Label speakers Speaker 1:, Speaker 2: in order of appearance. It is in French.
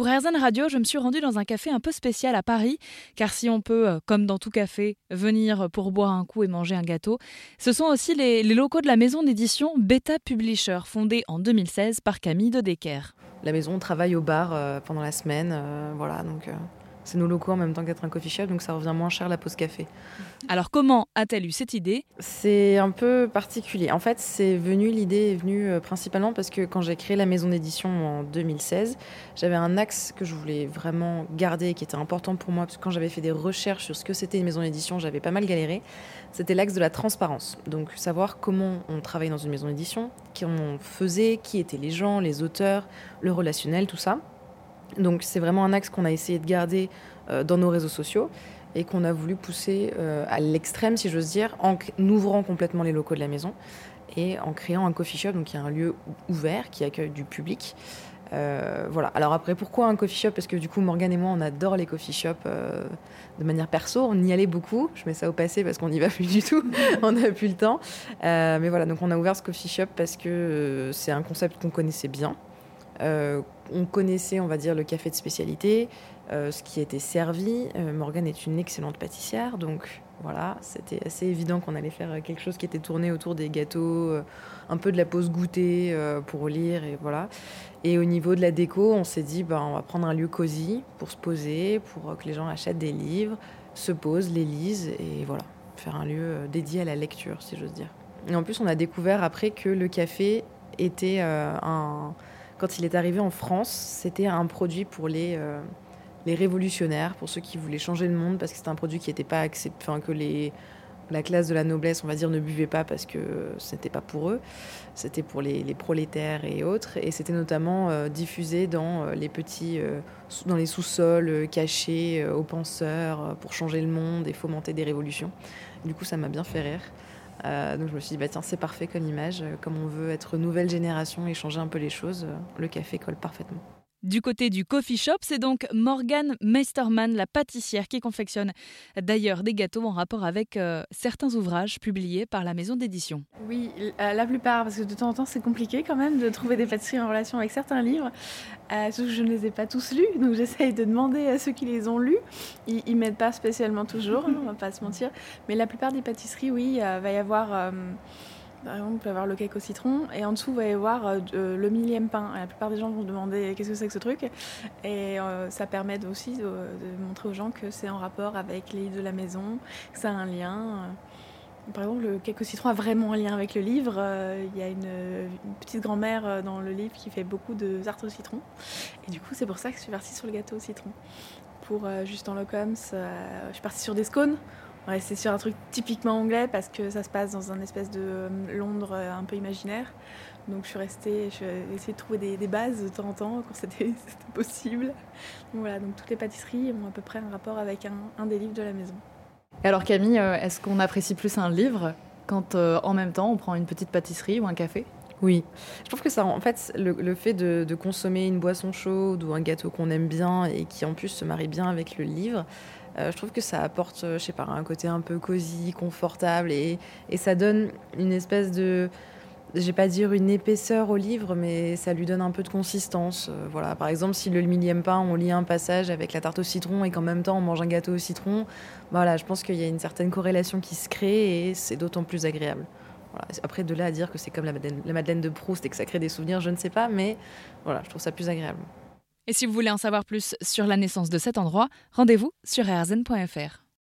Speaker 1: Pour RZN Radio, je me suis rendue dans un café un peu spécial à Paris, car si on peut, euh, comme dans tout café, venir pour boire un coup et manger un gâteau, ce sont aussi les, locaux de la maison d'édition Beta Publisher, fondée en 2016 par Camille de Decker.
Speaker 2: La maison travaille au bar euh, pendant la semaine, euh, voilà, donc c'est nos locaux en même temps qu'être un coffee shop, donc ça revient moins cher la pause café.
Speaker 1: Alors comment a-t-elle eu cette idée?
Speaker 2: C'est un peu particulier. En fait, c'est venu l'idée est venue euh, principalement parce que quand j'ai créé la maison d'édition en 2016, j'avais un axe que je voulais vraiment garder, qui était important pour moi, parce que quand j'avais fait des recherches sur ce que c'était une maison d'édition, j'avais pas mal galéré. C'était l'axe de la transparence. Donc savoir comment on travaille dans une maison d'édition, comment on faisait, qui étaient les gens, les auteurs, le relationnel, tout ça. Donc c'est vraiment un axe qu'on a essayé de garder euh, dans nos réseaux sociaux et qu'on a voulu pousser euh, à l'extrême, si j'ose dire, en ouvrant complètement les locaux de la maison et en créant un coffee shop, donc qui est un lieu ouvert qui accueille du public. Euh, voilà. Alors après, pourquoi un coffee shop? Parce que du coup, Morgane et moi, on adore les coffee shops de manière perso. On y allait beaucoup. Je mets ça au passé parce qu'on n'y va plus du tout. on n'a plus le temps. mais voilà, donc on a ouvert ce coffee shop parce que c'est un concept qu'on connaissait bien, on connaissait, on va dire, le café de spécialité, euh, ce qui était servi. Euh, Morgane est une excellente pâtissière, donc voilà, c'était assez évident qu'on allait faire quelque chose qui était tourné autour des gâteaux, un peu de la pause goûter pour lire, et voilà. Et au niveau de la déco, on s'est dit, ben, on va prendre un lieu cosy pour se poser, pour que les gens achètent des livres, se posent, les lisent, et voilà, faire un lieu dédié à la lecture, si j'ose dire. Et en plus, on a découvert après que le café était un quand il est arrivé en France, c'était un produit pour les, euh, les révolutionnaires, pour ceux qui voulaient changer le monde, parce que c'était un produit qui n'était pas accepté, enfin que les, la classe de la noblesse, on va dire, ne buvait pas parce que ce n'était pas pour eux, c'était pour les, les, prolétaires et autres, et c'était notamment euh, diffusé dans euh, les petits, dans les sous-sols cachés aux penseurs pour changer le monde et fomenter des révolutions. Du coup, ça m'a bien fait rire. Euh, donc je me suis dit, bah, tiens, c'est parfait comme image. Comme on veut être nouvelle génération et changer un peu les choses, le café colle parfaitement.
Speaker 1: Du côté du coffee shop, c'est donc Morgane Meisterman, la pâtissière, qui confectionne d'ailleurs des gâteaux en rapport avec euh, certains ouvrages publiés par la maison d'édition.
Speaker 3: Oui, euh, la plupart, parce que de temps en temps c'est compliqué quand même de trouver des pâtisseries en relation avec certains livres, euh, que je ne les ai pas tous lus, donc j'essaye de demander à ceux qui les ont lus. Ils, ne m'aident pas spécialement toujours, on va pas se mentir, mais la plupart des pâtisseries, oui, il va y avoir par exemple, il peut avoir le cake au citron et en dessous, va y avoir euh, euh, le millième pain. la plupart des gens vont demander qu'est-ce que c'est que ce truc? Et euh, ça permet aussi de, montrer aux gens que c'est en rapport avec les de la maison, que ça a un lien. Par exemple, le cake au citron a vraiment un lien avec le livre. Il y a une, petite grand-mère dans le livre qui fait beaucoup de tarte au citron. Et du coup, c'est pour ça que je suis partie sur le gâteau au citron. Pour Justin Locums, je suis partie sur des scones c'est sur un truc typiquement anglais parce que ça se passe dans un espèce de euh, Londres euh, un peu imaginaire. Donc je suis restée, j'ai essayé de trouver des, bases de temps en temps quand c'était possible. Donc voilà, donc toutes les pâtisseries ont à peu près un rapport avec un, des livres de la maison.
Speaker 4: Et alors Camille, euh, est-ce qu'on apprécie plus un livre quand en même temps on prend une petite pâtisserie ou un café?
Speaker 2: Oui, je trouve que ça, en fait, le, fait de, de, consommer une boisson chaude ou un gâteau qu'on aime bien et qui en plus se marie bien avec le livre, je trouve que ça apporte, euh, je sais pas, un côté un peu cosy, confortable et, ça donne une espèce de, je vais pas dire une épaisseur au livre, mais ça lui donne un peu de consistance. Euh, voilà, par exemple, si le millième pain, on lit un passage avec la tarte au citron et qu'en même temps on mange un gâteau au citron, voilà, je pense qu'il y a une certaine corrélation qui se crée et c'est d'autant plus agréable. Après, de là à dire que c'est comme la Madeleine, la Madeleine de Proust et que ça crée des souvenirs, je ne sais pas, mais voilà, je trouve ça plus agréable.
Speaker 1: Et si vous voulez en savoir plus sur la naissance de cet endroit, rendez-vous sur rzn.fr.